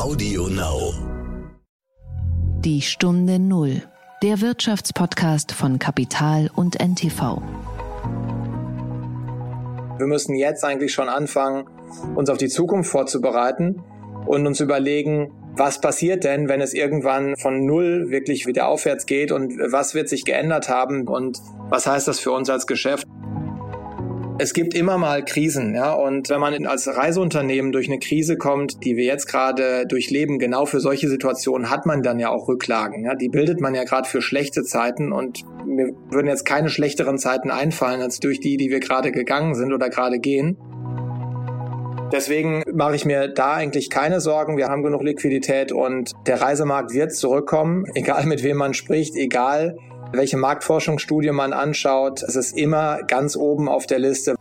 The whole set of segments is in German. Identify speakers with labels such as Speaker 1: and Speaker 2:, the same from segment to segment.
Speaker 1: Audio Now.
Speaker 2: Die Stunde Null. Der Wirtschaftspodcast von Kapital und NTV.
Speaker 3: Wir müssen jetzt eigentlich schon anfangen, uns auf die Zukunft vorzubereiten und uns überlegen, was passiert denn, wenn es irgendwann von Null wirklich wieder aufwärts geht und was wird sich geändert haben und was heißt das für uns als Geschäft? Es gibt immer mal Krisen, ja, und wenn man als Reiseunternehmen durch eine Krise kommt, die wir jetzt gerade durchleben, genau für solche Situationen hat man dann ja auch Rücklagen. Ja, die bildet man ja gerade für schlechte Zeiten und mir würden jetzt keine schlechteren Zeiten einfallen als durch die, die wir gerade gegangen sind oder gerade gehen. Deswegen mache ich mir da eigentlich keine Sorgen. Wir haben genug Liquidität und der Reisemarkt wird zurückkommen, egal mit wem man spricht, egal welche Marktforschungsstudie man anschaut. Es ist immer ganz oben auf der Liste.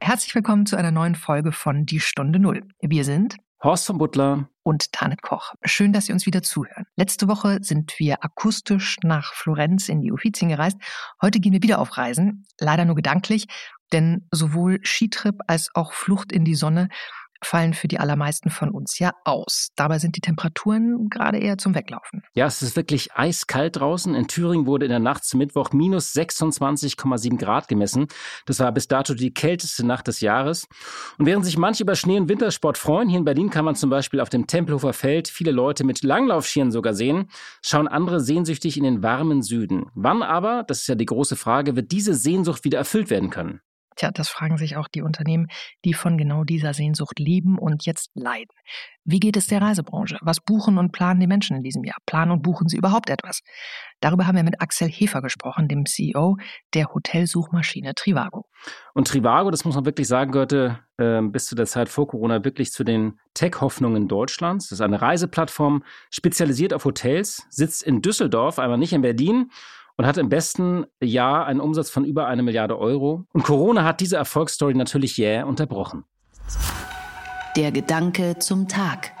Speaker 4: Herzlich willkommen zu einer neuen Folge von Die Stunde Null. Wir sind
Speaker 5: Horst von Butler
Speaker 4: und Tanit Koch. Schön, dass Sie uns wieder zuhören. Letzte Woche sind wir akustisch nach Florenz in die Uffizien gereist. Heute gehen wir wieder auf Reisen, leider nur gedanklich, denn sowohl Skitrip als auch Flucht in die Sonne fallen für die allermeisten von uns ja aus. Dabei sind die Temperaturen gerade eher zum Weglaufen.
Speaker 5: Ja, es ist wirklich eiskalt draußen. In Thüringen wurde in der Nacht zum Mittwoch minus 26,7 Grad gemessen. Das war bis dato die kälteste Nacht des Jahres. Und während sich manche über Schnee- und Wintersport freuen, hier in Berlin kann man zum Beispiel auf dem Tempelhofer Feld viele Leute mit Langlaufschieren sogar sehen, schauen andere sehnsüchtig in den warmen Süden. Wann aber, das ist ja die große Frage, wird diese Sehnsucht wieder erfüllt werden können?
Speaker 4: Tja, das fragen sich auch die Unternehmen, die von genau dieser Sehnsucht leben und jetzt leiden. Wie geht es der Reisebranche? Was buchen und planen die Menschen in diesem Jahr? Planen und buchen sie überhaupt etwas? Darüber haben wir mit Axel Hefer gesprochen, dem CEO der Hotelsuchmaschine Trivago.
Speaker 5: Und Trivago, das muss man wirklich sagen, gehörte äh, bis zu der Zeit vor Corona wirklich zu den Tech-Hoffnungen Deutschlands. Das ist eine Reiseplattform spezialisiert auf Hotels, sitzt in Düsseldorf, einmal nicht in Berlin und hat im besten Jahr einen Umsatz von über eine Milliarde Euro. Und Corona hat diese Erfolgsstory natürlich jäh unterbrochen.
Speaker 2: Der Gedanke zum Tag.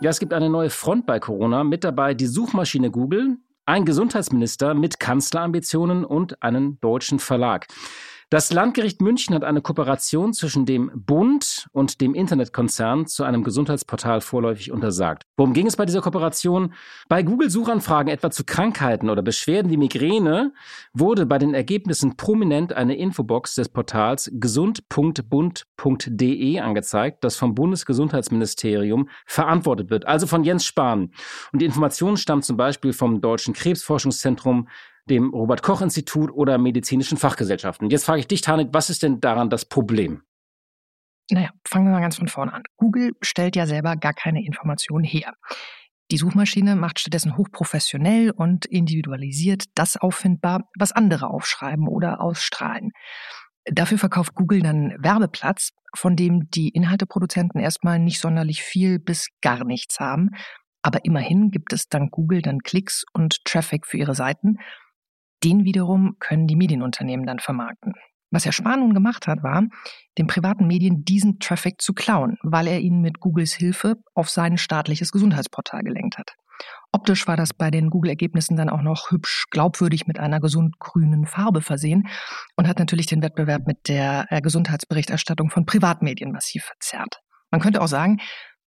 Speaker 5: Ja, es gibt eine neue Front bei Corona. Mit dabei die Suchmaschine Google, ein Gesundheitsminister mit Kanzlerambitionen und einen deutschen Verlag. Das Landgericht München hat eine Kooperation zwischen dem Bund und dem Internetkonzern zu einem Gesundheitsportal vorläufig untersagt. Worum ging es bei dieser Kooperation? Bei Google-Suchanfragen etwa zu Krankheiten oder Beschwerden wie Migräne wurde bei den Ergebnissen prominent eine Infobox des Portals gesund.bund.de angezeigt, das vom Bundesgesundheitsministerium verantwortet wird, also von Jens Spahn. Und die Information stammt zum Beispiel vom Deutschen Krebsforschungszentrum, dem Robert Koch Institut oder medizinischen Fachgesellschaften. Jetzt frage ich dich, Tanit, was ist denn daran das Problem?
Speaker 4: Naja, fangen wir mal ganz von vorne an. Google stellt ja selber gar keine Informationen her. Die Suchmaschine macht stattdessen hochprofessionell und individualisiert das auffindbar, was andere aufschreiben oder ausstrahlen. Dafür verkauft Google dann Werbeplatz, von dem die Inhalteproduzenten erstmal nicht sonderlich viel bis gar nichts haben. Aber immerhin gibt es dank Google dann Klicks und Traffic für ihre Seiten den wiederum können die Medienunternehmen dann vermarkten. Was Herr Spahn nun gemacht hat, war, den privaten Medien diesen Traffic zu klauen, weil er ihn mit Googles Hilfe auf sein staatliches Gesundheitsportal gelenkt hat. Optisch war das bei den Google-Ergebnissen dann auch noch hübsch glaubwürdig mit einer gesund-grünen Farbe versehen und hat natürlich den Wettbewerb mit der äh, Gesundheitsberichterstattung von Privatmedien massiv verzerrt. Man könnte auch sagen,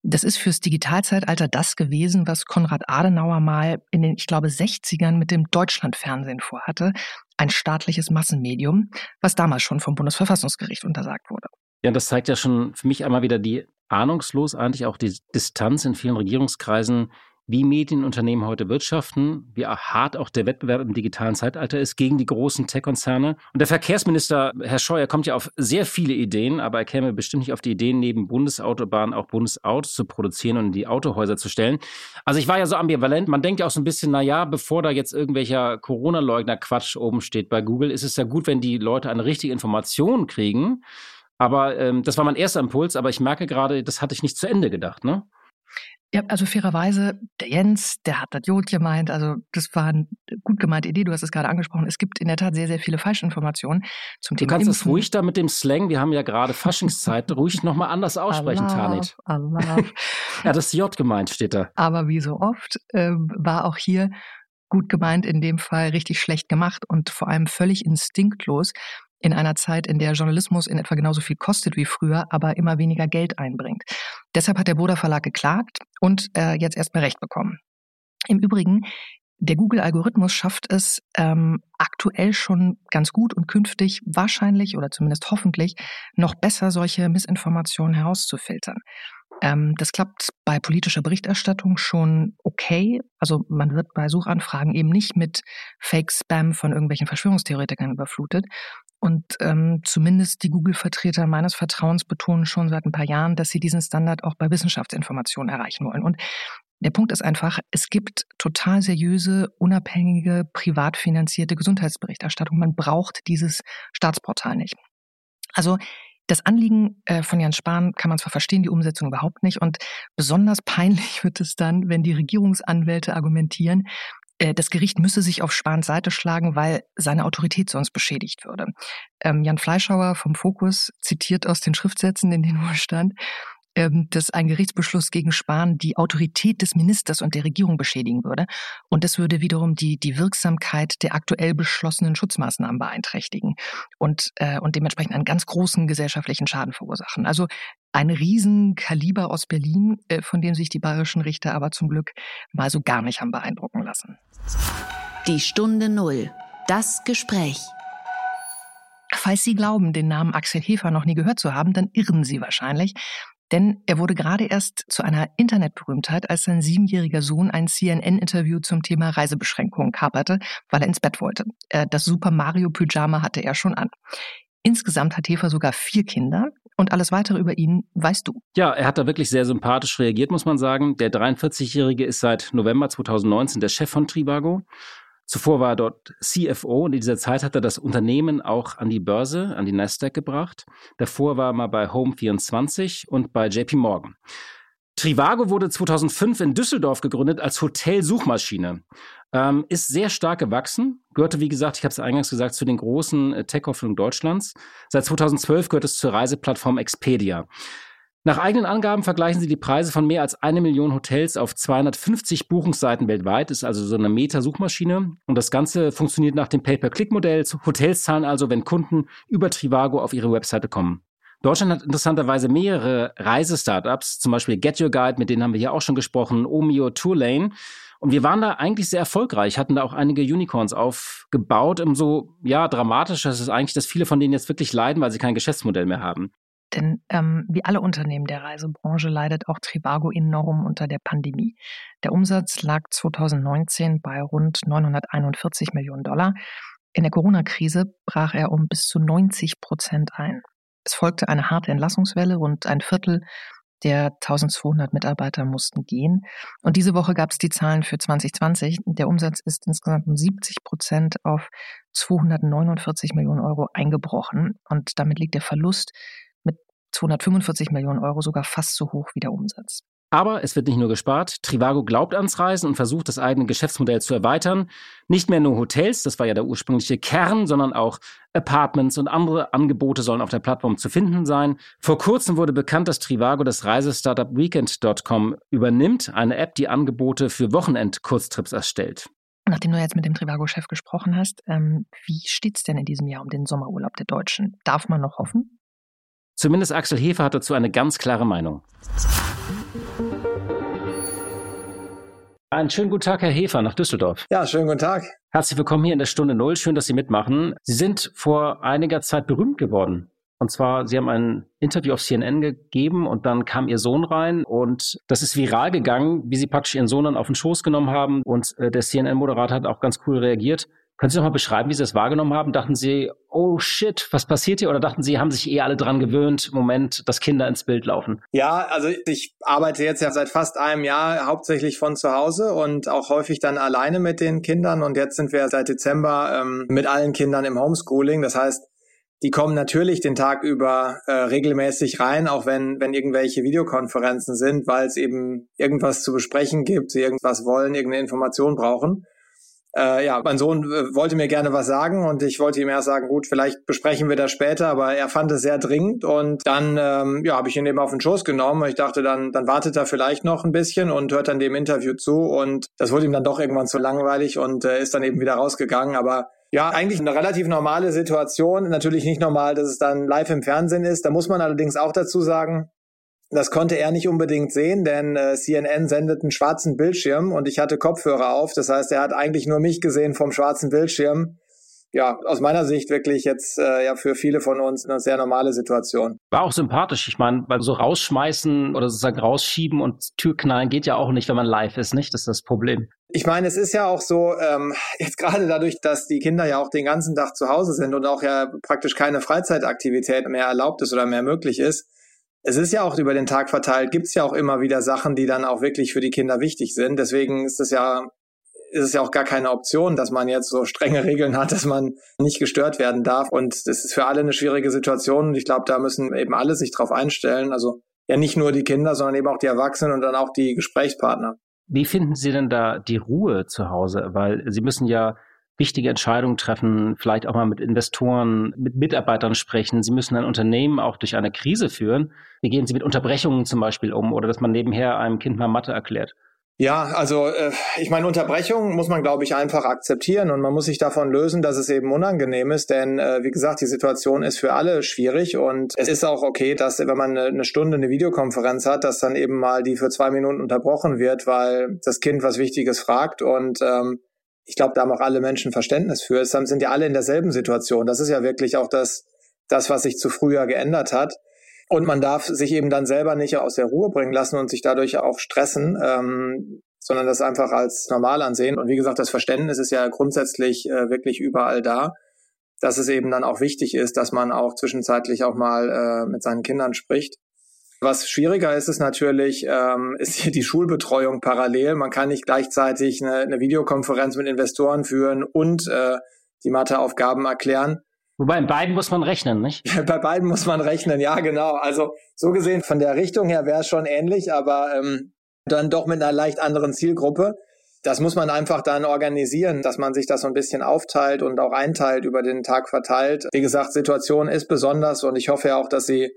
Speaker 4: das ist fürs Digitalzeitalter das gewesen, was Konrad Adenauer mal in den, ich glaube, 60ern mit dem Deutschlandfernsehen vorhatte. Ein staatliches Massenmedium, was damals schon vom Bundesverfassungsgericht untersagt wurde.
Speaker 5: Ja, das zeigt ja schon für mich einmal wieder die ahnungslos eigentlich auch die Distanz in vielen Regierungskreisen wie Medienunternehmen heute wirtschaften, wie hart auch der Wettbewerb im digitalen Zeitalter ist gegen die großen Tech-Konzerne. Und der Verkehrsminister, Herr Scheuer, kommt ja auf sehr viele Ideen, aber er käme bestimmt nicht auf die Ideen, neben Bundesautobahnen auch Bundesautos zu produzieren und in die Autohäuser zu stellen. Also ich war ja so ambivalent. Man denkt ja auch so ein bisschen, na ja, bevor da jetzt irgendwelcher Corona-Leugner-Quatsch oben steht bei Google, ist es ja gut, wenn die Leute eine richtige Information kriegen. Aber ähm, das war mein erster Impuls, aber ich merke gerade, das hatte ich nicht zu Ende gedacht, ne?
Speaker 4: Ja, also fairerweise, der Jens, der hat das Jod gemeint, also das war eine gut gemeinte Idee, du hast es gerade angesprochen. Es gibt in der Tat sehr, sehr viele Falschinformationen zum
Speaker 5: du
Speaker 4: Thema
Speaker 5: Du kannst
Speaker 4: Impfen.
Speaker 5: es ruhig da mit dem Slang, wir haben ja gerade Faschingszeit, ruhig nochmal anders aussprechen,
Speaker 4: Allah,
Speaker 5: Tanit.
Speaker 4: Allah.
Speaker 5: ja, das J gemeint steht da.
Speaker 4: Aber wie so oft äh, war auch hier gut gemeint, in dem Fall richtig schlecht gemacht und vor allem völlig instinktlos. In einer Zeit, in der Journalismus in etwa genauso viel kostet wie früher, aber immer weniger Geld einbringt. Deshalb hat der Boda Verlag geklagt und äh, jetzt erstmal Recht bekommen. Im Übrigen, der Google-Algorithmus schafft es ähm, aktuell schon ganz gut und künftig wahrscheinlich oder zumindest hoffentlich noch besser, solche Missinformationen herauszufiltern. Ähm, das klappt bei politischer Berichterstattung schon okay. Also man wird bei Suchanfragen eben nicht mit Fake-Spam von irgendwelchen Verschwörungstheoretikern überflutet. Und ähm, zumindest die Google-Vertreter meines Vertrauens betonen schon seit ein paar Jahren, dass sie diesen Standard auch bei Wissenschaftsinformationen erreichen wollen. Und der Punkt ist einfach, es gibt total seriöse, unabhängige, privat finanzierte Gesundheitsberichterstattung. Man braucht dieses Staatsportal nicht. Also das Anliegen äh, von Jan Spahn kann man zwar verstehen, die Umsetzung überhaupt nicht. Und besonders peinlich wird es dann, wenn die Regierungsanwälte argumentieren, das Gericht müsse sich auf Spahns Seite schlagen, weil seine Autorität sonst beschädigt würde. Ähm, Jan Fleischhauer vom Fokus zitiert aus den Schriftsätzen, in denen wohl stand, ähm, dass ein Gerichtsbeschluss gegen Spahn die Autorität des Ministers und der Regierung beschädigen würde. Und das würde wiederum die, die Wirksamkeit der aktuell beschlossenen Schutzmaßnahmen beeinträchtigen und, äh, und dementsprechend einen ganz großen gesellschaftlichen Schaden verursachen. Also ein Riesenkaliber aus Berlin, äh, von dem sich die bayerischen Richter aber zum Glück mal so gar nicht haben beeindrucken lassen.
Speaker 2: Die Stunde Null. Das Gespräch.
Speaker 4: Falls Sie glauben, den Namen Axel Hefer noch nie gehört zu haben, dann irren Sie wahrscheinlich. Denn er wurde gerade erst zu einer Internetberühmtheit, als sein siebenjähriger Sohn ein CNN-Interview zum Thema Reisebeschränkungen kaperte, weil er ins Bett wollte. Äh, das Super Mario Pyjama hatte er schon an. Insgesamt hat Hefer sogar vier Kinder und alles weitere über ihn weißt du.
Speaker 5: Ja, er hat da wirklich sehr sympathisch reagiert, muss man sagen. Der 43-Jährige ist seit November 2019 der Chef von Trivago Zuvor war er dort CFO und in dieser Zeit hat er das Unternehmen auch an die Börse, an die Nasdaq gebracht. Davor war er mal bei Home24 und bei JP Morgan. Trivago wurde 2005 in Düsseldorf gegründet als Hotelsuchmaschine. Ähm, ist sehr stark gewachsen, gehörte, wie gesagt, ich habe es eingangs gesagt, zu den großen äh, Tech-Hoffnungen Deutschlands. Seit 2012 gehört es zur Reiseplattform Expedia. Nach eigenen Angaben vergleichen sie die Preise von mehr als eine Million Hotels auf 250 Buchungsseiten weltweit. Ist also so eine Meta-Suchmaschine. Und das Ganze funktioniert nach dem Pay-per-Click-Modell. Hotels zahlen also, wenn Kunden über Trivago auf ihre Webseite kommen. Deutschland hat interessanterweise mehrere Reisestartups, zum Beispiel Get Your Guide, mit denen haben wir hier auch schon gesprochen, Omio Tourlane. Und wir waren da eigentlich sehr erfolgreich, hatten da auch einige Unicorns aufgebaut. Umso ja, dramatischer ist es eigentlich, dass viele von denen jetzt wirklich leiden, weil sie kein Geschäftsmodell mehr haben.
Speaker 4: Denn ähm, wie alle Unternehmen der Reisebranche leidet auch Trivago enorm unter der Pandemie. Der Umsatz lag 2019 bei rund 941 Millionen Dollar. In der Corona-Krise brach er um bis zu 90 Prozent ein. Es folgte eine harte Entlassungswelle, rund ein Viertel der 1200 Mitarbeiter mussten gehen. Und diese Woche gab es die Zahlen für 2020. Der Umsatz ist insgesamt um 70 Prozent auf 249 Millionen Euro eingebrochen. Und damit liegt der Verlust 245 Millionen Euro sogar fast so hoch wie der Umsatz.
Speaker 5: Aber es wird nicht nur gespart. Trivago glaubt ans Reisen und versucht, das eigene Geschäftsmodell zu erweitern. Nicht mehr nur Hotels, das war ja der ursprüngliche Kern, sondern auch Apartments und andere Angebote sollen auf der Plattform zu finden sein. Vor kurzem wurde bekannt, dass Trivago das Reisestartup Weekend.com übernimmt, eine App, die Angebote für Wochenend-Kurztrips erstellt.
Speaker 4: Nachdem du jetzt mit dem Trivago-Chef gesprochen hast, ähm, wie steht's denn in diesem Jahr um den Sommerurlaub der Deutschen? Darf man noch hoffen?
Speaker 5: Zumindest Axel Hefer hat dazu eine ganz klare Meinung. Einen schönen guten Tag, Herr Hefer, nach Düsseldorf.
Speaker 3: Ja, schönen guten Tag.
Speaker 5: Herzlich willkommen hier in der Stunde Null. Schön, dass Sie mitmachen. Sie sind vor einiger Zeit berühmt geworden. Und zwar, Sie haben ein Interview auf CNN gegeben und dann kam Ihr Sohn rein und das ist viral gegangen, wie Sie praktisch Ihren Sohn dann auf den Schoß genommen haben und äh, der CNN-Moderator hat auch ganz cool reagiert. Können Sie noch mal beschreiben, wie Sie das wahrgenommen haben? Dachten Sie, oh shit, was passiert hier? Oder dachten Sie, haben sich eh alle dran gewöhnt, Moment, dass Kinder ins Bild laufen?
Speaker 3: Ja, also ich arbeite jetzt ja seit fast einem Jahr hauptsächlich von zu Hause und auch häufig dann alleine mit den Kindern. Und jetzt sind wir seit Dezember ähm, mit allen Kindern im Homeschooling. Das heißt, die kommen natürlich den Tag über äh, regelmäßig rein, auch wenn, wenn irgendwelche Videokonferenzen sind, weil es eben irgendwas zu besprechen gibt, sie irgendwas wollen, irgendeine Information brauchen äh, ja, mein Sohn äh, wollte mir gerne was sagen und ich wollte ihm erst sagen, gut, vielleicht besprechen wir das später, aber er fand es sehr dringend und dann ähm, ja, habe ich ihn eben auf den Schoß genommen. Ich dachte, dann, dann wartet er vielleicht noch ein bisschen und hört dann dem Interview zu und das wurde ihm dann doch irgendwann zu langweilig und äh, ist dann eben wieder rausgegangen. Aber Ja, eigentlich eine relativ normale Situation. Natürlich nicht normal, dass es dann live im Fernsehen ist. Da muss man allerdings auch dazu sagen, das konnte er nicht unbedingt sehen, denn äh, CNN sendet einen schwarzen Bildschirm und ich hatte Kopfhörer auf. Das heißt, er hat eigentlich nur mich gesehen vom schwarzen Bildschirm ja, aus meiner Sicht wirklich jetzt äh, ja für viele von uns eine sehr normale Situation.
Speaker 5: War auch sympathisch. Ich meine, weil so rausschmeißen oder sozusagen rausschieben und Türknallen geht ja auch nicht, wenn man live ist, nicht? Das ist das Problem.
Speaker 3: Ich meine, es ist ja auch so, ähm, jetzt gerade dadurch, dass die Kinder ja auch den ganzen Tag zu Hause sind und auch ja praktisch keine Freizeitaktivität mehr erlaubt ist oder mehr möglich ist, es ist ja auch über den Tag verteilt, gibt es ja auch immer wieder Sachen, die dann auch wirklich für die Kinder wichtig sind. Deswegen ist es ja ist es ja auch gar keine Option, dass man jetzt so strenge Regeln hat, dass man nicht gestört werden darf. Und das ist für alle eine schwierige Situation. Und ich glaube, da müssen eben alle sich drauf einstellen. Also ja nicht nur die Kinder, sondern eben auch die Erwachsenen und dann auch die Gesprächspartner.
Speaker 5: Wie finden Sie denn da die Ruhe zu Hause? Weil Sie müssen ja wichtige Entscheidungen treffen, vielleicht auch mal mit Investoren, mit Mitarbeitern sprechen. Sie müssen ein Unternehmen auch durch eine Krise führen. Wie gehen Sie mit Unterbrechungen zum Beispiel um oder dass man nebenher einem Kind mal Mathe erklärt?
Speaker 3: Ja, also äh, ich meine, Unterbrechung muss man, glaube ich, einfach akzeptieren und man muss sich davon lösen, dass es eben unangenehm ist, denn äh, wie gesagt, die Situation ist für alle schwierig und es ist auch okay, dass wenn man eine, Stunde eine Videokonferenz hat, dass dann eben mal die für zwei Minuten unterbrochen wird, weil das Kind was Wichtiges fragt und ähm, ich glaube, da haben auch alle Menschen Verständnis für. Es sind ja alle in derselben Situation. Das ist ja wirklich auch das, das, was sich zu früher geändert hat. Und man darf sich eben dann selber nicht aus der Ruhe bringen lassen und sich dadurch auch stressen, ähm, sondern das einfach als normal ansehen. Und wie gesagt, das Verständnis ist ja grundsätzlich äh, wirklich überall da, dass es eben dann auch wichtig ist, dass man auch zwischenzeitlich auch mal äh, mit seinen Kindern spricht. Was schwieriger ist, ist natürlich, ähm, ist hier die Schulbetreuung parallel. Man kann nicht gleichzeitig eine, eine Videokonferenz mit Investoren führen und äh, die Matheaufgaben erklären.
Speaker 5: Wobei, in beiden muss man rechnen, nicht?
Speaker 3: Bei beiden muss man rechnen, ja, genau. Also so gesehen, von der Richtung her wäre es schon ähnlich, aber ähm, dann doch mit einer leicht anderen Zielgruppe. Das muss man einfach dann organisieren, dass man sich das so ein bisschen aufteilt und auch einteilt, über den Tag verteilt. Wie gesagt, Situation ist besonders und ich hoffe ja auch, dass sie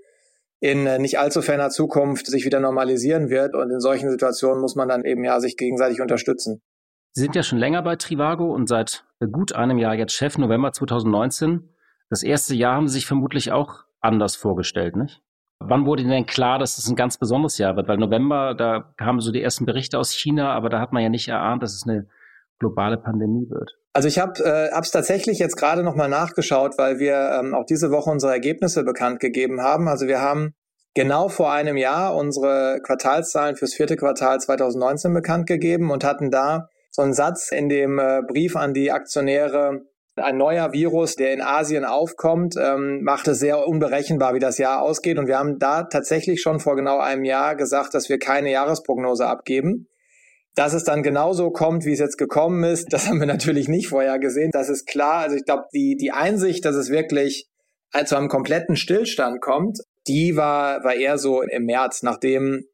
Speaker 3: in äh, nicht allzu ferner Zukunft sich wieder normalisieren wird. Und in solchen Situationen muss man dann eben ja sich gegenseitig unterstützen.
Speaker 5: Sie sind ja schon länger bei Trivago und seit gut einem Jahr jetzt Chef, November 2019. Das erste Jahr haben Sie sich vermutlich auch anders vorgestellt, nicht? Wann wurde Ihnen denn klar, dass es ein ganz besonderes Jahr wird? Weil November, da kamen so die ersten Berichte aus China, aber da hat man ja nicht erahnt, dass es eine globale Pandemie wird.
Speaker 3: Also ich habe es äh, tatsächlich jetzt gerade nochmal nachgeschaut, weil wir ähm, auch diese Woche unsere Ergebnisse bekannt gegeben haben. Also wir haben genau vor einem Jahr unsere Quartalszahlen fürs vierte Quartal 2019 bekannt gegeben und hatten da so einen Satz in dem äh, Brief an die Aktionäre ein neuer Virus, der in Asien aufkommt, ähm, macht es sehr unberechenbar, wie das Jahr ausgeht. Und wir haben da tatsächlich schon vor genau einem Jahr gesagt, dass wir keine Jahresprognose abgeben. Dass es dann genauso kommt, wie es jetzt gekommen ist, das haben wir natürlich nicht vorher gesehen. Das ist klar. Also ich glaube, die, die Einsicht, dass es wirklich zu einem kompletten Stillstand kommt, die war, war eher so im März, nachdem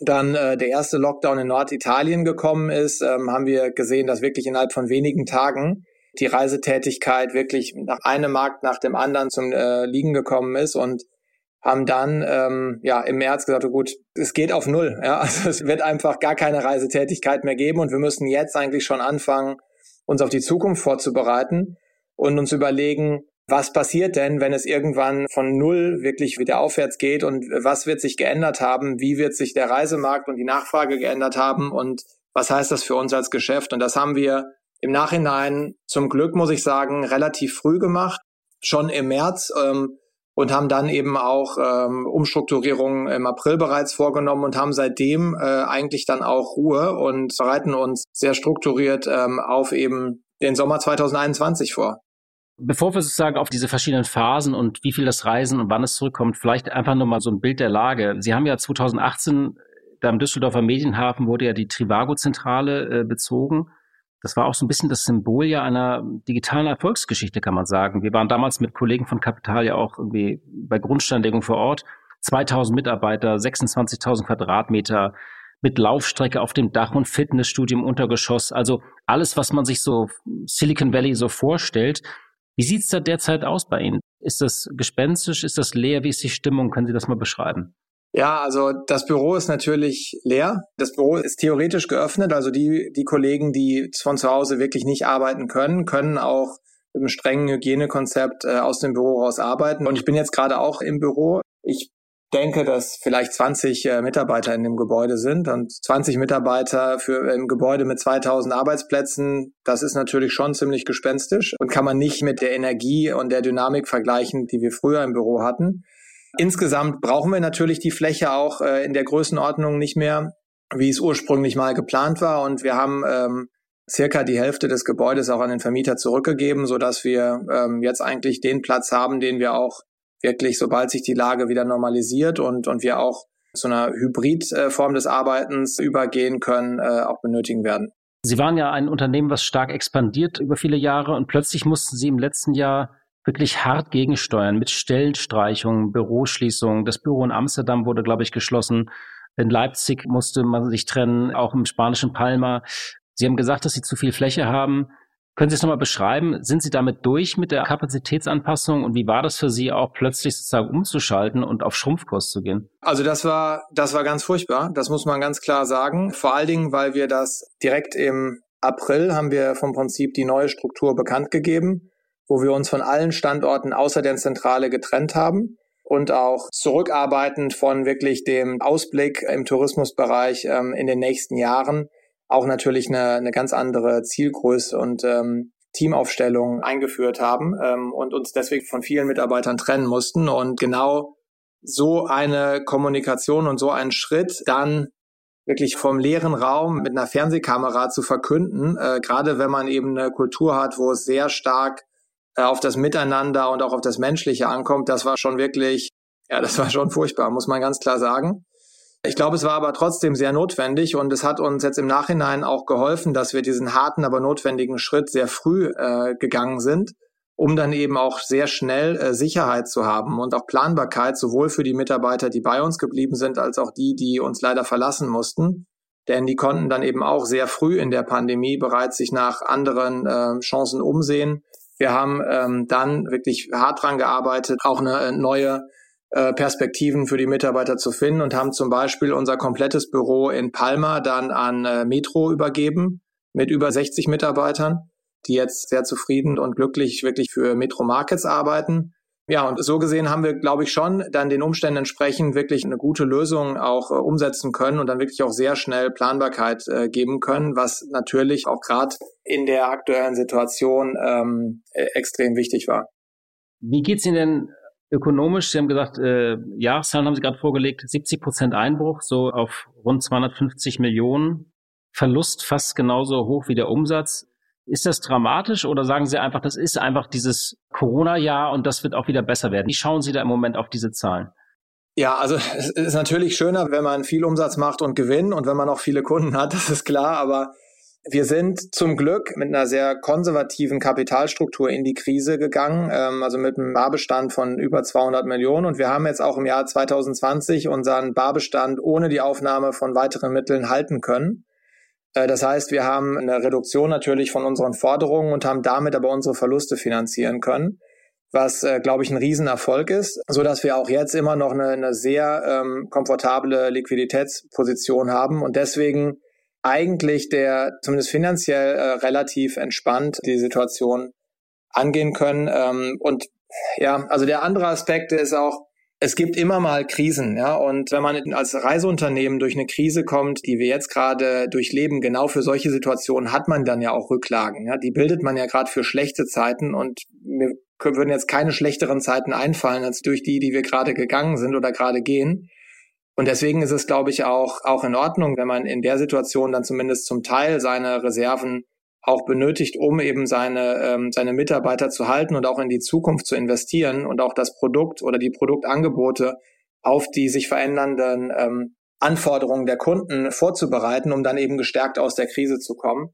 Speaker 3: dann äh, der erste Lockdown in Norditalien gekommen ist, ähm, haben wir gesehen, dass wirklich innerhalb von wenigen Tagen die Reisetätigkeit wirklich nach einem Markt nach dem anderen zum äh, Liegen gekommen ist und haben dann ähm, ja im März gesagt, oh gut, es geht auf null. Ja? Also es wird einfach gar keine Reisetätigkeit mehr geben und wir müssen jetzt eigentlich schon anfangen, uns auf die Zukunft vorzubereiten und uns überlegen, was passiert denn, wenn es irgendwann von null wirklich wieder aufwärts geht und was wird sich geändert haben? Wie wird sich der Reisemarkt und die Nachfrage geändert haben und was heißt das für uns als Geschäft? Und das haben wir im Nachhinein zum Glück, muss ich sagen, relativ früh gemacht, schon im März ähm, und haben dann eben auch ähm, Umstrukturierungen im April bereits vorgenommen und haben seitdem äh, eigentlich dann auch Ruhe und bereiten uns sehr strukturiert ähm, auf eben den Sommer 2021 vor.
Speaker 5: Bevor wir sozusagen auf diese verschiedenen Phasen und wie viel das Reisen und wann es zurückkommt, vielleicht einfach nur mal so ein Bild der Lage. Sie haben ja 2018 da im Düsseldorfer Medienhafen wurde ja die Trivago-Zentrale äh, bezogen das war auch so ein bisschen das Symbol ja einer digitalen Erfolgsgeschichte, kann man sagen. Wir waren damals mit Kollegen von Kapital ja auch irgendwie bei Grundsteinlegung vor Ort. 2000 Mitarbeiter, 26.000 Quadratmeter mit Laufstrecke auf dem Dach und Fitnessstudio im Untergeschoss. Also alles, was man sich so Silicon Valley so vorstellt. Wie sieht's da derzeit aus bei Ihnen? Ist das gespenstisch? Ist das leer? Wie ist die Stimmung? Können Sie das mal beschreiben?
Speaker 3: Ja, also das Büro ist natürlich leer. Das Büro ist theoretisch geöffnet. Also die, die Kollegen, die von zu Hause wirklich nicht arbeiten können, können auch einem strengen Hygienekonzept äh, aus dem Büro raus arbeiten. Und ich bin jetzt gerade auch im Büro. Ich denke, dass vielleicht 20 äh, Mitarbeiter in dem Gebäude sind und 20 Mitarbeiter für im Gebäude mit 2000 Arbeitsplätzen, das ist natürlich schon ziemlich gespenstisch und kann man nicht mit der Energie und der Dynamik vergleichen, die wir früher im Büro hatten. Insgesamt brauchen wir natürlich die Fläche auch äh, in der Größenordnung nicht mehr, wie es ursprünglich mal geplant war und wir haben ähm, circa die Hälfte des Gebäudes auch an den Vermieter zurückgegeben, so dass wir ähm, jetzt eigentlich den Platz haben, den wir auch wirklich, sobald sich die Lage wieder normalisiert und, und wir auch zu einer Hybridform des Arbeitens übergehen können, äh, auch benötigen werden.
Speaker 5: Sie waren ja ein Unternehmen, was stark expandiert über viele Jahre und plötzlich mussten Sie im letzten Jahr wirklich hart gegensteuern mit Stellenstreichungen, Büroschließungen. Das Büro in Amsterdam wurde, glaube ich, geschlossen. In Leipzig musste man sich trennen, auch im spanischen Palma. Sie haben gesagt, dass Sie zu viel Fläche haben. Können Sie es nochmal beschreiben? Sind Sie damit durch mit der Kapazitätsanpassung und wie war das für Sie auch plötzlich sozusagen umzuschalten und auf Schrumpfkurs zu gehen?
Speaker 3: Also das war, das war ganz furchtbar. Das muss man ganz klar sagen. Vor allen Dingen, weil wir das direkt im April haben wir vom Prinzip die neue Struktur bekannt gegeben, wo wir uns von allen Standorten außer der Zentrale getrennt haben und auch zurückarbeitend von wirklich dem Ausblick im Tourismusbereich ähm, in den nächsten Jahren auch natürlich eine, eine ganz andere Zielgröße und ähm, Teamaufstellung eingeführt haben ähm, und uns deswegen von vielen Mitarbeitern trennen mussten. Und genau so eine Kommunikation und so einen Schritt dann wirklich vom leeren Raum mit einer Fernsehkamera zu verkünden, äh, gerade wenn man eben eine Kultur hat, wo es sehr stark auf das Miteinander und auch auf das Menschliche ankommt, das war schon wirklich, ja, das war schon furchtbar, muss man ganz klar sagen. Ich glaube, es war aber trotzdem sehr notwendig und es hat uns jetzt im Nachhinein auch geholfen, dass wir diesen harten, aber notwendigen Schritt sehr früh äh, gegangen sind, um dann eben auch sehr schnell äh, Sicherheit zu haben und auch Planbarkeit, sowohl für die Mitarbeiter, die bei uns geblieben sind, als auch die, die uns leider verlassen mussten. Denn die konnten dann eben auch sehr früh in der Pandemie bereits sich nach anderen äh, Chancen umsehen. Wir haben ähm, dann wirklich hart dran gearbeitet, auch eine äh, neue äh, Perspektiven für die Mitarbeiter zu finden und haben zum Beispiel unser komplettes Büro in Palma dann an äh, Metro übergeben mit über 60 Mitarbeitern, die jetzt sehr zufrieden und glücklich wirklich für Metro Markets arbeiten. Ja, und so gesehen haben wir, glaube ich, schon dann den Umständen entsprechend wirklich eine gute Lösung auch äh, umsetzen können und dann wirklich auch sehr schnell Planbarkeit äh, geben können, was natürlich auch gerade in der aktuellen Situation ähm, e-, extrem wichtig war.
Speaker 5: Wie geht's Ihnen denn ökonomisch, Sie haben gesagt, äh, Jahreszahlen haben Sie gerade vorgelegt, 70 Prozent Einbruch, so auf rund 250 Millionen. Verlust fast genauso hoch wie der Umsatz. Ist das dramatisch oder sagen Sie einfach, das ist einfach dieses Corona-Jahr und das wird auch wieder besser werden? Wie schauen Sie da im Moment auf diese Zahlen?
Speaker 3: Ja, also es ist natürlich schöner, wenn man viel Umsatz macht und Gewinn und wenn man auch viele Kunden hat, das ist klar, aber wir sind zum Glück mit einer sehr konservativen Kapitalstruktur in die Krise gegangen, ähm, also mit einem Barbestand von über 200 Millionen. Und wir haben jetzt auch im Jahr 2020 unseren Barbestand ohne die Aufnahme von weiteren Mitteln halten können. Äh, das heißt, wir haben eine Reduktion natürlich von unseren Forderungen und haben damit aber unsere Verluste finanzieren können was, äh, glaube ich, ein Riesenerfolg ist, so dass wir auch jetzt immer noch eine, eine sehr ähm, komfortable Liquiditätsposition haben und deswegen eigentlich der zumindest finanziell äh, relativ entspannt die Situation angehen können. Ähm, und ja, also der andere Aspekt ist auch, es gibt immer mal Krisen, ja, und wenn man als Reiseunternehmen durch eine Krise kommt, die wir jetzt gerade durchleben, genau für solche Situationen hat man dann ja auch Rücklagen, ja, die bildet man ja gerade für schlechte Zeiten und mir würden jetzt keine schlechteren Zeiten einfallen als durch die, die wir gerade gegangen sind oder gerade gehen. Und deswegen ist es, glaube ich, auch, auch in Ordnung, wenn man in der Situation dann zumindest zum Teil seine Reserven auch benötigt, um eben seine, ähm, seine Mitarbeiter zu halten und auch in die Zukunft zu investieren und auch das Produkt oder die Produktangebote auf die sich verändernden ähm, Anforderungen der Kunden vorzubereiten, um dann eben gestärkt aus der Krise zu kommen.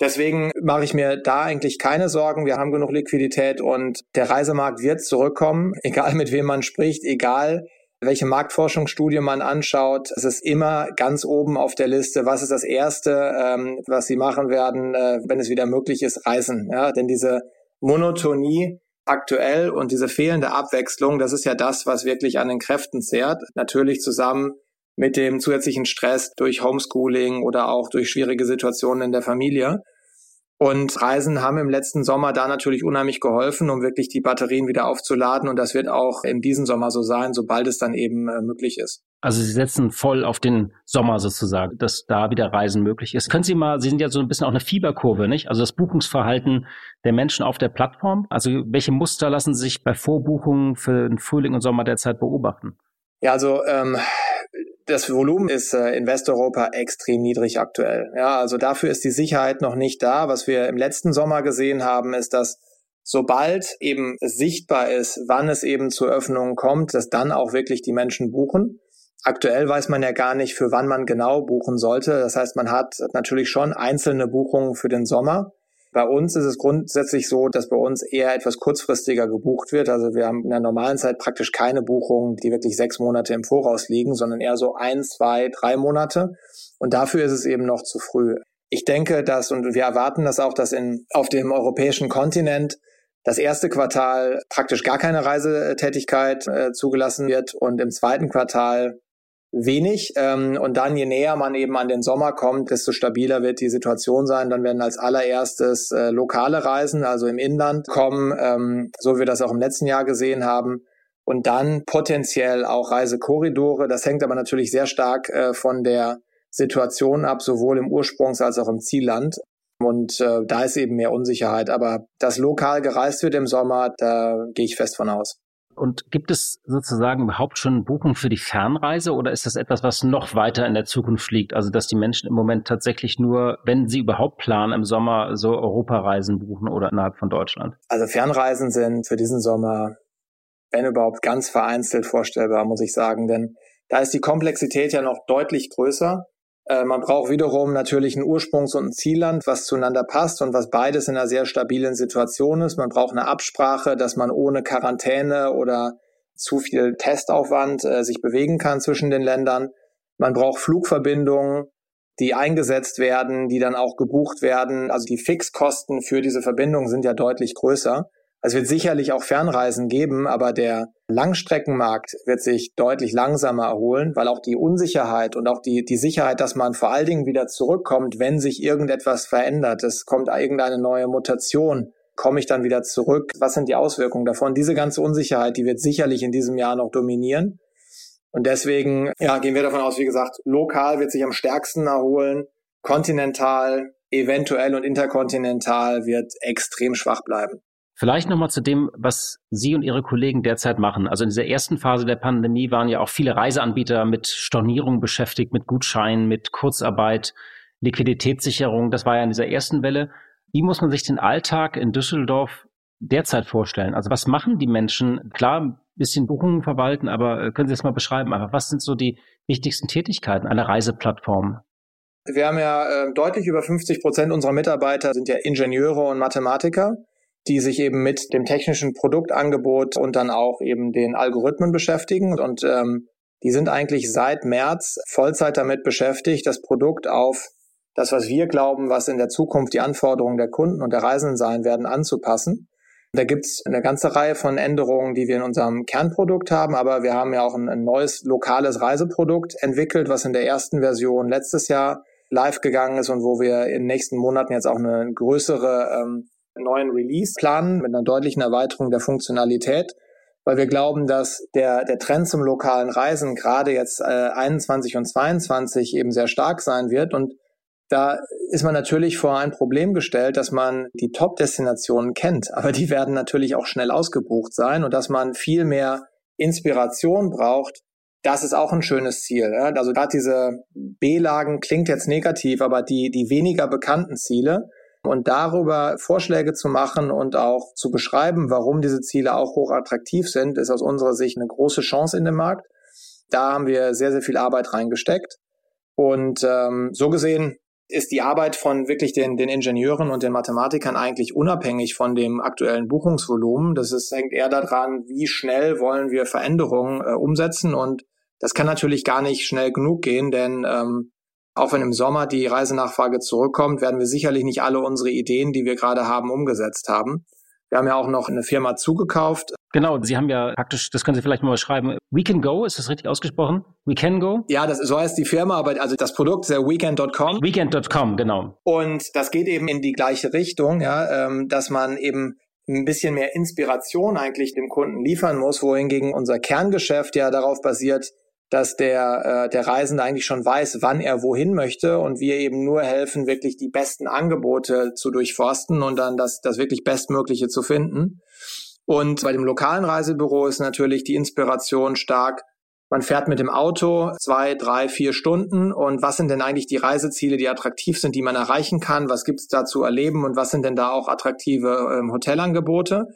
Speaker 3: Deswegen mache ich mir da eigentlich keine Sorgen. Wir haben genug Liquidität und der Reisemarkt wird zurückkommen, egal mit wem man spricht, egal welche Marktforschungsstudie man anschaut, es ist immer ganz oben auf der Liste, was ist das Erste, ähm, was sie machen werden, äh, wenn es wieder möglich ist, reisen. Ja? Denn diese Monotonie aktuell und diese fehlende Abwechslung, das ist ja das, was wirklich an den Kräften zehrt. Natürlich zusammen mit dem zusätzlichen Stress durch Homeschooling oder auch durch schwierige Situationen in der Familie. Und Reisen haben im letzten Sommer da natürlich unheimlich geholfen, um wirklich die Batterien wieder aufzuladen. Und das wird auch in diesem Sommer so sein, sobald es dann eben äh, möglich ist.
Speaker 5: Also Sie setzen voll auf den Sommer sozusagen, dass da wieder Reisen möglich ist. Können Sie mal, Sie sind ja so ein bisschen auch eine Fieberkurve, nicht? Also das Buchungsverhalten der Menschen auf der Plattform. Also welche Muster lassen sich bei Vorbuchungen für den Frühling und Sommer derzeit beobachten?
Speaker 3: Ja, also ähm, das Volumen ist äh, in Westeuropa extrem niedrig aktuell. Ja, also dafür ist die Sicherheit noch nicht da. Was wir im letzten Sommer gesehen haben, ist, dass sobald eben sichtbar ist, wann es eben zur Öffnung kommt, dass dann auch wirklich die Menschen buchen. Aktuell weiß man ja gar nicht, für wann man genau buchen sollte. Das heißt, man hat natürlich schon einzelne Buchungen für den Sommer. Bei uns ist es grundsätzlich so, dass bei uns eher etwas kurzfristiger gebucht wird. Also wir haben in der normalen Zeit praktisch keine Buchungen, die wirklich sechs Monate im Voraus liegen, sondern eher so ein, zwei, drei Monate. Und dafür ist es eben noch zu früh. Ich denke, dass, und wir erwarten das auch, dass in, auf dem europäischen Kontinent das erste Quartal praktisch gar keine Reisetätigkeit äh, zugelassen wird und im zweiten Quartal wenig. Ähm, und dann, je näher man eben an den Sommer kommt, desto stabiler wird die Situation sein. Dann werden als allererstes äh, lokale Reisen, also im Inland, kommen, ähm, so wie wir das auch im letzten Jahr gesehen haben. Und dann potenziell auch Reisekorridore. Das hängt aber natürlich sehr stark äh, von der Situation ab, sowohl im Ursprungs- als auch im Zielland. Und äh, da ist eben mehr Unsicherheit. Aber dass lokal gereist wird im Sommer, da gehe ich fest von aus.
Speaker 5: Und gibt es sozusagen überhaupt schon Buchungen für die Fernreise oder ist das etwas, was noch weiter in der Zukunft liegt? Also, dass die Menschen im Moment tatsächlich nur, wenn sie überhaupt planen, im Sommer so Europareisen buchen oder innerhalb von Deutschland?
Speaker 3: Also, Fernreisen sind für diesen Sommer, wenn überhaupt, ganz vereinzelt vorstellbar, muss ich sagen. Denn da ist die Komplexität ja noch deutlich größer. Äh, man braucht wiederum natürlich ein Ursprungs- und ein Zielland, was zueinander passt und was beides in einer sehr stabilen Situation ist. Man braucht eine Absprache, dass man ohne Quarantäne oder zu viel Testaufwand äh, sich bewegen kann zwischen den Ländern. Man braucht Flugverbindungen, die eingesetzt werden, die dann auch gebucht werden. Also die Fixkosten für diese Verbindungen sind ja deutlich größer. Es wird sicherlich auch Fernreisen geben, aber der Langstreckenmarkt wird sich deutlich langsamer erholen, weil auch die Unsicherheit und auch die, die Sicherheit, dass man vor allen Dingen wieder zurückkommt, wenn sich irgendetwas verändert. Es kommt irgendeine neue Mutation. Komme ich dann wieder zurück? Was sind die Auswirkungen davon? Diese ganze Unsicherheit, die wird sicherlich in diesem Jahr noch dominieren. Und deswegen, ja, gehen wir davon aus, wie gesagt, lokal wird sich am stärksten erholen. Kontinental, eventuell und interkontinental wird extrem schwach bleiben.
Speaker 5: Vielleicht nochmal zu dem, was Sie und Ihre Kollegen derzeit machen. Also in dieser ersten Phase der Pandemie waren ja auch viele Reiseanbieter mit Stornierung beschäftigt, mit Gutscheinen, mit Kurzarbeit, Liquiditätssicherung. Das war ja in dieser ersten Welle. Wie muss man sich den Alltag in Düsseldorf derzeit vorstellen? Also was machen die Menschen? Klar, ein bisschen Buchungen verwalten, aber äh, können Sie das mal beschreiben? Aber was sind so die wichtigsten Tätigkeiten einer Reiseplattform?
Speaker 3: Wir haben ja äh, deutlich über 50 Prozent unserer Mitarbeiter sind ja Ingenieure und Mathematiker die sich eben mit dem technischen Produktangebot und dann auch eben den Algorithmen beschäftigen. Und ähm, die sind eigentlich seit März Vollzeit damit beschäftigt, das Produkt auf das, was wir glauben, was in der Zukunft die Anforderungen der Kunden und der Reisenden sein werden, anzupassen. Da gibt's eine ganze Reihe von Änderungen, die wir in unserem Kernprodukt haben, aber wir haben ja auch ein, ein neues lokales Reiseprodukt entwickelt, was in der ersten Version letztes Jahr live gegangen ist und wo wir in den nächsten Monaten jetzt auch eine größere ähm, neuen Release planen mit einer deutlichen Erweiterung der Funktionalität, weil wir glauben, dass der, der Trend zum lokalen Reisen gerade jetzt äh, 21 und 22 eben sehr stark sein wird und da ist man natürlich vor ein Problem gestellt, dass man die Top-Destinationen kennt, aber die werden natürlich auch schnell ausgebucht sein und dass man viel mehr Inspiration braucht. Das ist auch ein schönes Ziel. Also gerade diese B-Lagen klingt jetzt negativ, aber die, die weniger bekannten Ziele, und darüber Vorschläge zu machen und auch zu beschreiben, warum diese Ziele auch hoch attraktiv sind, ist aus unserer Sicht eine große Chance in dem Markt. Da haben wir sehr, sehr viel Arbeit reingesteckt. Und ähm, so gesehen ist die Arbeit von wirklich den, den Ingenieuren und den Mathematikern eigentlich unabhängig von dem aktuellen Buchungsvolumen. Das ist, hängt eher daran, wie schnell wollen wir Veränderungen äh, umsetzen. Und das kann natürlich gar nicht schnell genug gehen, denn ähm, auch wenn im Sommer die Reisenachfrage zurückkommt, werden wir sicherlich nicht alle unsere Ideen, die wir gerade haben, umgesetzt haben. Wir haben ja auch noch eine Firma zugekauft,
Speaker 5: Genau, Sie haben ja praktisch, das können Sie vielleicht mal schreiben, We Can Go, ist das richtig ausgesprochen? We Can Go?
Speaker 3: Ja, das, so heißt die Firma, aber also das Produkt ist ja weekend.com.
Speaker 5: Weekend.com, genau.
Speaker 3: Und das geht eben in die gleiche Richtung, ja, ähm, dass man eben ein bisschen mehr Inspiration eigentlich dem Kunden liefern muss, wohingegen unser Kerngeschäft ja darauf basiert, dass der, äh, der Reisende eigentlich schon weiß, wann er wohin möchte und wir eben nur helfen, wirklich die besten Angebote zu durchforsten und dann das, das wirklich Bestmögliche zu finden. Und bei dem lokalen Reisebüro ist natürlich die Inspiration stark. Man fährt mit dem Auto zwei, drei, vier Stunden und was sind denn eigentlich die Reiseziele, die attraktiv sind, die man erreichen kann? Was gibt es da zu erleben und was sind denn da auch attraktive ähm, Hotelangebote?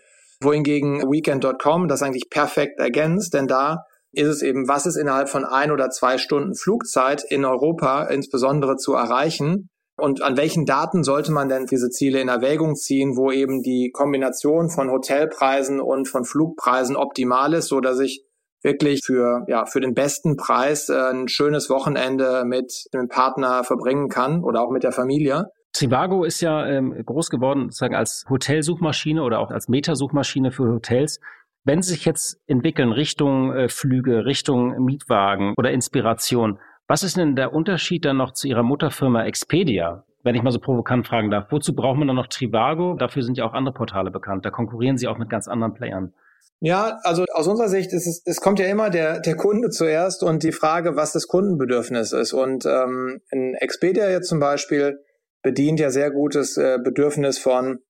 Speaker 3: Wohingegen Weekend.com das eigentlich perfekt ergänzt, denn da ist es eben, was ist innerhalb von ein oder zwei Stunden Flugzeit in Europa insbesondere zu erreichen und an welchen Daten sollte man denn diese Ziele in Erwägung ziehen, wo eben die Kombination von Hotelpreisen und von Flugpreisen optimal ist, so dass ich wirklich für, ja, für den besten Preis äh, ein schönes Wochenende mit dem Partner verbringen kann oder auch mit der Familie.
Speaker 5: Trivago ist ja ähm, groß geworden, sozusagen als Hotelsuchmaschine oder auch als Metasuchmaschine für Hotels. Wenn Sie sich jetzt entwickeln Richtung äh, Flüge, Richtung Mietwagen oder Inspiration, was ist denn der Unterschied dann noch zu Ihrer Mutterfirma Expedia? Wenn ich mal so provokant fragen darf, wozu braucht man dann noch Trivago? Dafür sind ja auch andere Portale bekannt. Da konkurrieren Sie auch mit ganz anderen Playern.
Speaker 3: Ja, also aus unserer Sicht ist es, es kommt ja immer der, der Kunde zuerst und die Frage, was das Kundenbedürfnis ist. Und ähm, in Expedia jetzt zum Beispiel bedient ja sehr gutes äh, Bedürfnis von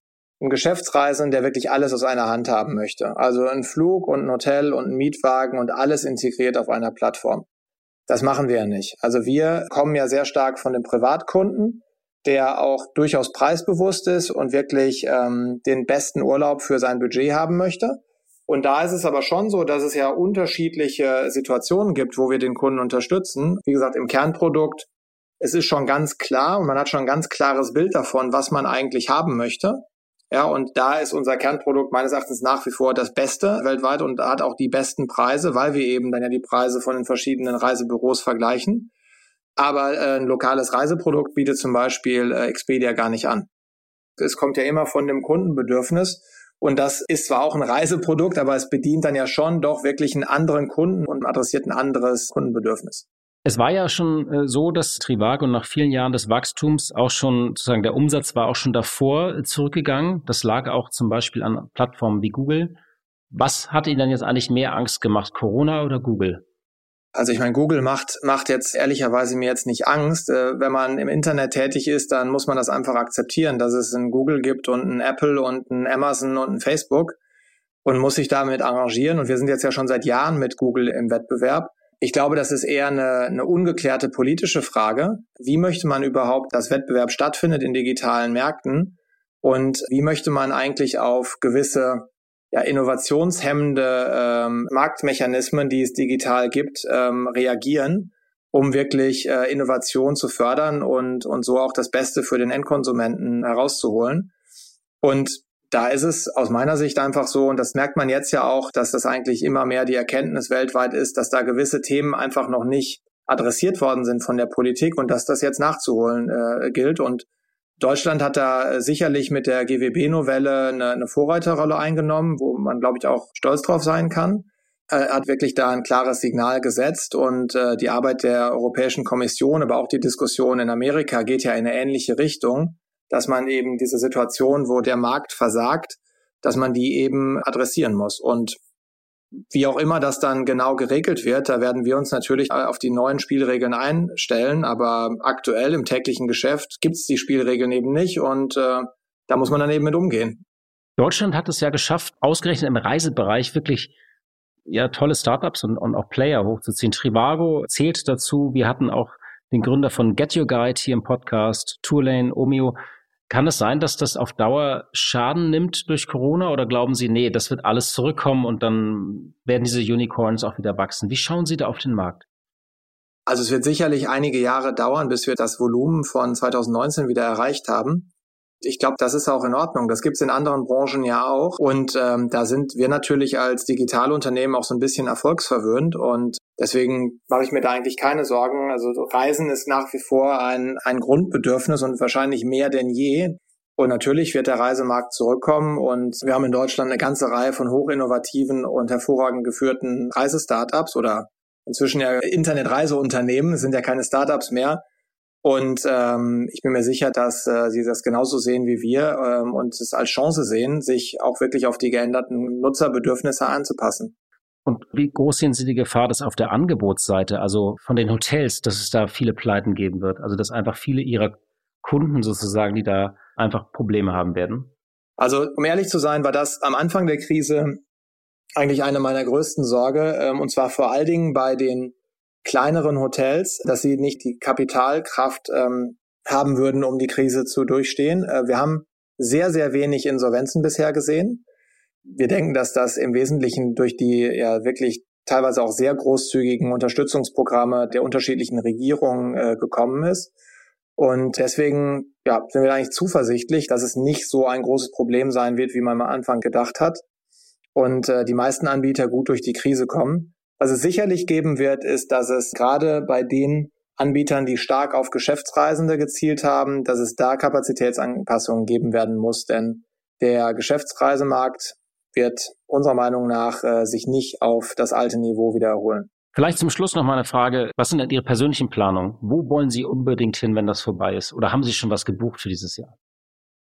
Speaker 3: einem Geschäftsreisenden, der wirklich alles aus einer Hand haben möchte. Also ein Flug und ein Hotel und ein Mietwagen und alles integriert auf einer Plattform. Das machen wir ja nicht. Also wir kommen ja sehr stark von dem Privatkunden, der auch durchaus preisbewusst ist und wirklich ähm, den besten Urlaub für sein Budget haben möchte. Und da ist es aber schon so, dass es ja unterschiedliche Situationen gibt, wo wir den Kunden unterstützen. Wie gesagt, im Kernprodukt, es ist schon ganz klar und man hat schon ein ganz klares Bild davon, was man eigentlich haben möchte. Ja, und da ist unser Kernprodukt meines Erachtens nach wie vor das Beste weltweit und hat auch die besten Preise, weil wir eben dann ja die Preise von den verschiedenen Reisebüros vergleichen. Aber äh, ein lokales Reiseprodukt bietet zum Beispiel äh, Expedia gar nicht an. Es kommt ja immer von dem Kundenbedürfnis. Und das ist zwar auch ein Reiseprodukt, aber es bedient dann ja schon doch wirklich einen anderen Kunden und adressiert ein anderes Kundenbedürfnis.
Speaker 5: Es war ja schon äh, so, dass Trivago nach vielen Jahren des Wachstums auch schon, sozusagen der Umsatz war auch schon davor äh, zurückgegangen. Das lag auch zum Beispiel an Plattformen wie Google. Was hat Ihnen dann jetzt eigentlich mehr Angst gemacht, Corona oder Google?
Speaker 3: Also ich meine, Google macht, macht jetzt ehrlicherweise mir jetzt nicht Angst. Äh, wenn man im Internet tätig ist, dann muss man das einfach akzeptieren, dass es ein Google gibt und ein Apple und ein Amazon und ein Facebook und muss sich damit arrangieren. Und wir sind jetzt ja schon seit Jahren mit Google im Wettbewerb. Ich glaube, das ist eher eine, eine ungeklärte politische Frage. Wie möchte man überhaupt, dass Wettbewerb stattfindet in digitalen Märkten? Und wie möchte man eigentlich auf gewisse ja, innovationshemmende ähm, Marktmechanismen, die es digital gibt, ähm, reagieren, um wirklich äh, Innovation zu fördern und, und so auch das Beste für den Endkonsumenten herauszuholen. Und da ist es aus meiner Sicht einfach so, und das merkt man jetzt ja auch, dass das eigentlich immer mehr die Erkenntnis weltweit ist, dass da gewisse Themen einfach noch nicht adressiert worden sind von der Politik und dass das jetzt nachzuholen äh, gilt. Und Deutschland hat da sicherlich mit der GWB-Novelle eine, eine Vorreiterrolle eingenommen, wo man, glaube ich, auch stolz drauf sein kann. Er hat wirklich da ein klares Signal gesetzt und äh, die Arbeit der Europäischen Kommission, aber auch die Diskussion in Amerika geht ja in eine ähnliche Richtung dass man eben diese Situation, wo der Markt versagt, dass man die eben adressieren muss. Und wie auch immer das dann genau geregelt wird, da werden wir uns natürlich auf die neuen Spielregeln einstellen. Aber aktuell im täglichen Geschäft gibt es die Spielregeln eben nicht und äh, da muss man dann eben mit umgehen.
Speaker 5: Deutschland hat es ja geschafft, ausgerechnet im Reisebereich wirklich ja tolle Startups und, und auch Player hochzuziehen. Trivago zählt dazu. Wir hatten auch den Gründer von Get Your Guide hier im Podcast, Tourlane, Omeo. Kann es sein, dass das auf Dauer Schaden nimmt durch Corona oder glauben Sie, nee, das wird alles zurückkommen und dann werden diese Unicorns auch wieder wachsen? Wie schauen Sie da auf den Markt?
Speaker 3: Also es wird sicherlich einige Jahre dauern, bis wir das Volumen von 2019 wieder erreicht haben. Ich glaube, das ist auch in Ordnung. Das gibt es in anderen Branchen ja auch. Und ähm, da sind wir natürlich als Digitalunternehmen auch so ein bisschen erfolgsverwöhnt. Und deswegen mache ich mir da eigentlich keine Sorgen. Also Reisen ist nach wie vor ein, ein Grundbedürfnis und wahrscheinlich mehr denn je. Und natürlich wird der Reisemarkt zurückkommen und wir haben in Deutschland eine ganze Reihe von hochinnovativen und hervorragend geführten Reisestartups oder inzwischen ja Internetreiseunternehmen, sind ja keine Startups mehr. Und ähm, ich bin mir sicher, dass äh, sie das genauso sehen wie wir ähm, und es als Chance sehen, sich auch wirklich auf die geänderten Nutzerbedürfnisse anzupassen.
Speaker 5: Und wie groß sehen Sie die Gefahr, dass auf der Angebotsseite, also von den Hotels, dass es da viele Pleiten geben wird? Also dass einfach viele Ihrer Kunden sozusagen, die da einfach Probleme haben werden?
Speaker 3: Also um ehrlich zu sein, war das am Anfang der Krise eigentlich eine meiner größten Sorge, ähm, und zwar vor allen Dingen bei den kleineren Hotels, dass sie nicht die Kapitalkraft ähm, haben würden, um die Krise zu durchstehen. Äh, wir haben sehr, sehr wenig Insolvenzen bisher gesehen. Wir denken, dass das im Wesentlichen durch die ja wirklich teilweise auch sehr großzügigen Unterstützungsprogramme der unterschiedlichen Regierungen äh, gekommen ist. Und deswegen ja, sind wir eigentlich zuversichtlich, dass es nicht so ein großes Problem sein wird, wie man am Anfang gedacht hat. Und äh, die meisten Anbieter gut durch die Krise kommen. Was es sicherlich geben wird, ist, dass es gerade bei den Anbietern, die stark auf Geschäftsreisende gezielt haben, dass es da Kapazitätsanpassungen geben werden muss. Denn der Geschäftsreisemarkt wird unserer Meinung nach äh, sich nicht auf das alte Niveau wiederholen.
Speaker 5: Vielleicht zum Schluss noch mal eine Frage. Was sind denn Ihre persönlichen Planungen? Wo wollen Sie unbedingt hin, wenn das vorbei ist? Oder haben Sie schon was gebucht für dieses Jahr?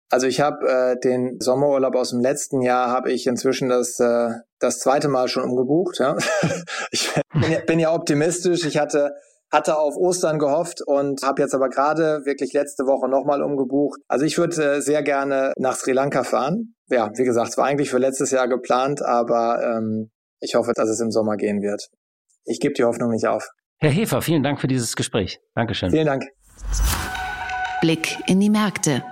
Speaker 3: Also ich habe äh, den Sommerurlaub aus dem letzten Jahr habe ich inzwischen das äh, das zweite Mal schon umgebucht. Ja? ich bin ja, bin ja optimistisch. Ich hatte hatte auf Ostern gehofft und habe jetzt aber gerade wirklich letzte Woche nochmal umgebucht. Also ich würde äh, sehr gerne nach Sri Lanka fahren. Ja, wie gesagt, es war eigentlich für letztes Jahr geplant, aber ähm, ich hoffe, dass es im Sommer gehen wird. Ich gebe die Hoffnung nicht auf.
Speaker 5: Herr Hefer, vielen Dank für dieses Gespräch. Dankeschön.
Speaker 3: Vielen Dank.
Speaker 2: Blick in die Märkte.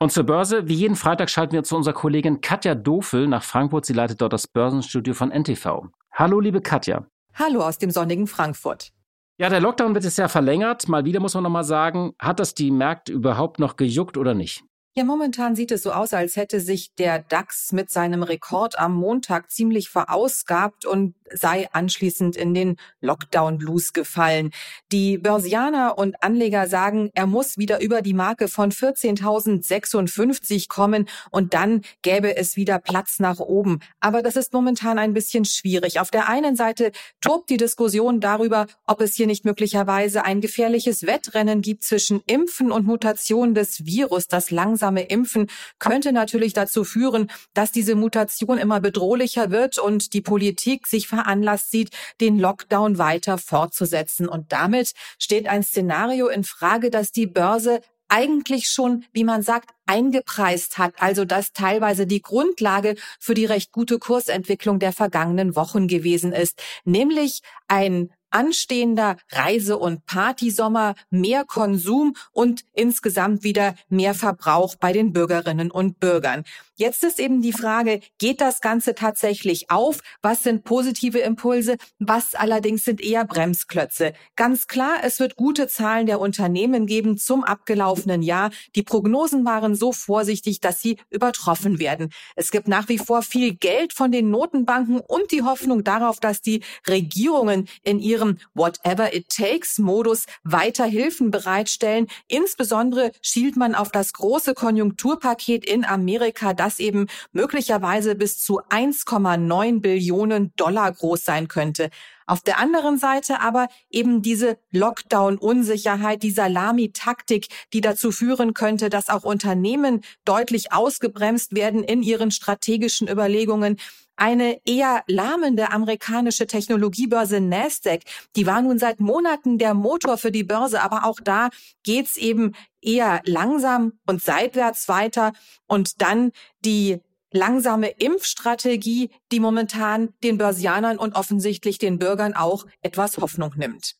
Speaker 5: Und zur Börse, wie jeden Freitag schalten wir zu unserer Kollegin Katja Dofel nach Frankfurt. Sie leitet dort das Börsenstudio von NTV. Hallo, liebe Katja.
Speaker 1: Hallo aus dem sonnigen Frankfurt.
Speaker 5: Ja, der Lockdown wird jetzt ja verlängert. Mal wieder muss man nochmal sagen, hat das die Märkte überhaupt noch gejuckt oder nicht?
Speaker 1: Ja, momentan sieht es so aus, als hätte sich der DAX mit seinem Rekord am Montag ziemlich verausgabt und sei anschließend in den Lockdown-Blues gefallen. Die Börsianer und Anleger sagen, er muss wieder über die Marke von 14.056 kommen und dann gäbe es wieder Platz nach oben. Aber das ist momentan ein bisschen schwierig. Auf der einen Seite tobt die Diskussion darüber, ob es hier nicht möglicherweise ein gefährliches Wettrennen gibt zwischen Impfen und Mutation des Virus, das langsam langsame Impfen könnte natürlich dazu führen, dass diese Mutation immer bedrohlicher wird und die Politik sich veranlasst sieht, den Lockdown weiter fortzusetzen. Und damit steht ein Szenario in Frage, dass die Börse eigentlich schon, wie man sagt, eingepreist hat, also das teilweise die Grundlage für die recht gute Kursentwicklung der vergangenen Wochen gewesen ist, nämlich ein anstehender Reise- und Partysommer, mehr Konsum und insgesamt wieder mehr Verbrauch bei den Bürgerinnen und Bürgern. Jetzt ist eben die Frage, geht das Ganze tatsächlich auf? Was sind positive Impulse? Was allerdings sind eher Bremsklötze? Ganz klar, es wird gute Zahlen der Unternehmen geben zum abgelaufenen Jahr. Die Prognosen waren so vorsichtig, dass sie übertroffen werden. Es gibt nach wie vor viel Geld von den Notenbanken und die Hoffnung darauf, dass die Regierungen in ihrem Whatever it takes Modus weiter Hilfen bereitstellen. Insbesondere schielt man auf das große Konjunkturpaket in Amerika, das eben möglicherweise bis zu 1,9 Billionen Dollar groß sein könnte. Auf der anderen Seite aber eben diese Lockdown-Unsicherheit, die Salami-Taktik, die dazu führen könnte, dass auch Unternehmen deutlich ausgebremst werden in ihren strategischen Überlegungen. Eine eher lahmende amerikanische Technologiebörse Nasdaq, die war nun seit Monaten der Motor für die Börse, aber auch da geht's eben eher langsam und seitwärts weiter. Und dann die langsame Impfstrategie, die momentan den Börsianern und offensichtlich den Bürgern auch etwas Hoffnung nimmt.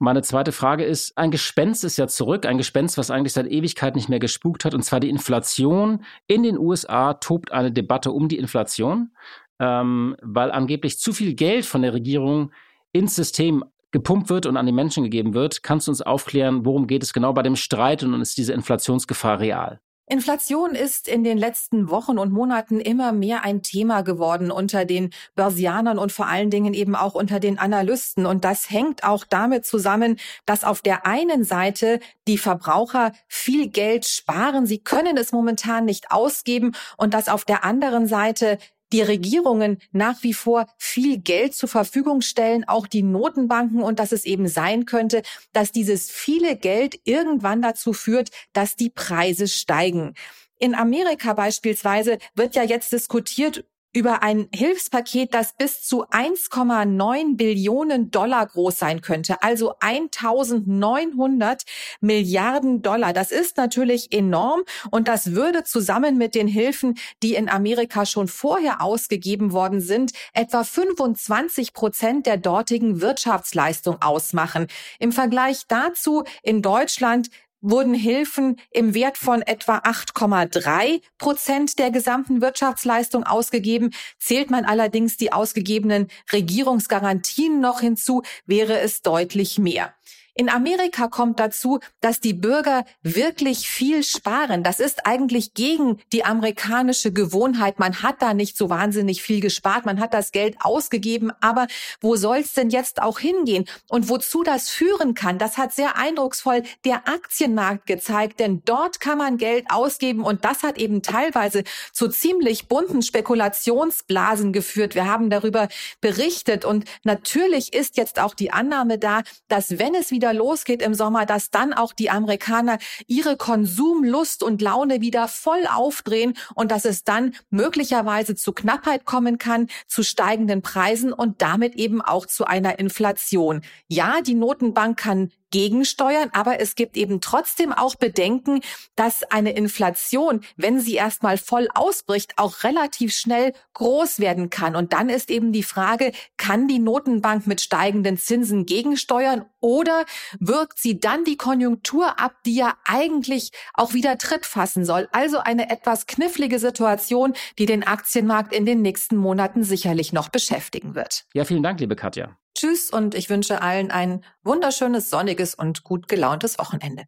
Speaker 5: Meine zweite Frage ist, ein Gespenst ist ja zurück, ein Gespenst, was eigentlich seit Ewigkeit nicht mehr gespukt hat, und zwar die Inflation. In den USA tobt eine Debatte um die Inflation, ähm, weil angeblich zu viel Geld von der Regierung ins System gepumpt wird und an die Menschen gegeben wird. Kannst du uns aufklären, worum geht es genau bei dem Streit und ist diese Inflationsgefahr real?
Speaker 1: Inflation ist in den letzten Wochen und Monaten immer mehr ein Thema geworden unter den Börsianern und vor allen Dingen eben auch unter den Analysten. Und das hängt auch damit zusammen, dass auf der einen Seite die Verbraucher viel Geld sparen. Sie können es momentan nicht ausgeben und dass auf der anderen Seite die Regierungen nach wie vor viel Geld zur Verfügung stellen, auch die Notenbanken und dass es eben sein könnte, dass dieses viele Geld irgendwann dazu führt, dass die Preise steigen. In Amerika beispielsweise wird ja jetzt diskutiert über ein Hilfspaket, das bis zu 1,9 Billionen Dollar groß sein könnte, also 1900 Milliarden Dollar. Das ist natürlich enorm und das würde zusammen mit den Hilfen, die in Amerika schon vorher ausgegeben worden sind, etwa 25 Prozent der dortigen Wirtschaftsleistung ausmachen. Im Vergleich dazu in Deutschland wurden Hilfen im Wert von etwa 8,3 Prozent der gesamten Wirtschaftsleistung ausgegeben. Zählt man allerdings die ausgegebenen Regierungsgarantien noch hinzu, wäre es deutlich mehr. In Amerika kommt dazu, dass die Bürger wirklich viel sparen. Das ist eigentlich gegen die amerikanische Gewohnheit. Man hat da nicht so wahnsinnig viel gespart. Man hat das Geld ausgegeben. Aber wo soll es denn jetzt auch hingehen? Und wozu das führen kann, das hat sehr eindrucksvoll der Aktienmarkt gezeigt. Denn dort kann man Geld ausgeben. Und das hat eben teilweise zu ziemlich bunten Spekulationsblasen geführt. Wir haben darüber berichtet. Und natürlich ist jetzt auch die Annahme da, dass wenn es wieder wieder losgeht im Sommer, dass dann auch die Amerikaner ihre Konsumlust und Laune wieder voll aufdrehen und dass es dann möglicherweise zu Knappheit kommen kann, zu steigenden Preisen und damit eben auch zu einer Inflation. Ja, die Notenbank kann gegensteuern, aber es gibt eben trotzdem auch Bedenken, dass eine Inflation, wenn sie erstmal voll ausbricht, auch relativ schnell groß werden kann. Und dann ist eben die Frage, kann die Notenbank mit steigenden Zinsen gegensteuern oder wirkt sie dann die Konjunktur ab, die ja eigentlich auch wieder Tritt fassen soll? Also eine etwas knifflige Situation, die den Aktienmarkt in den nächsten Monaten sicherlich noch beschäftigen wird.
Speaker 5: Ja, vielen Dank, liebe Katja.
Speaker 1: Tschüss und ich wünsche allen ein wunderschönes, sonniges und gut gelauntes Wochenende.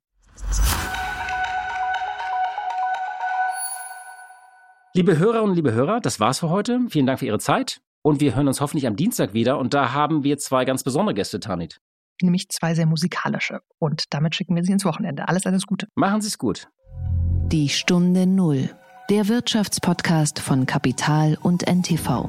Speaker 5: Liebe Hörerinnen und liebe Hörer, das war's für heute. Vielen Dank für Ihre Zeit und wir hören uns hoffentlich am Dienstag wieder und da haben wir zwei ganz besondere Gäste, Tanit.
Speaker 4: Nämlich zwei sehr musikalische und damit schicken wir Sie ins Wochenende. Alles, alles Gute.
Speaker 5: Machen Sie es gut.
Speaker 2: Die Stunde Null, der Wirtschaftspodcast von Kapital und NTV.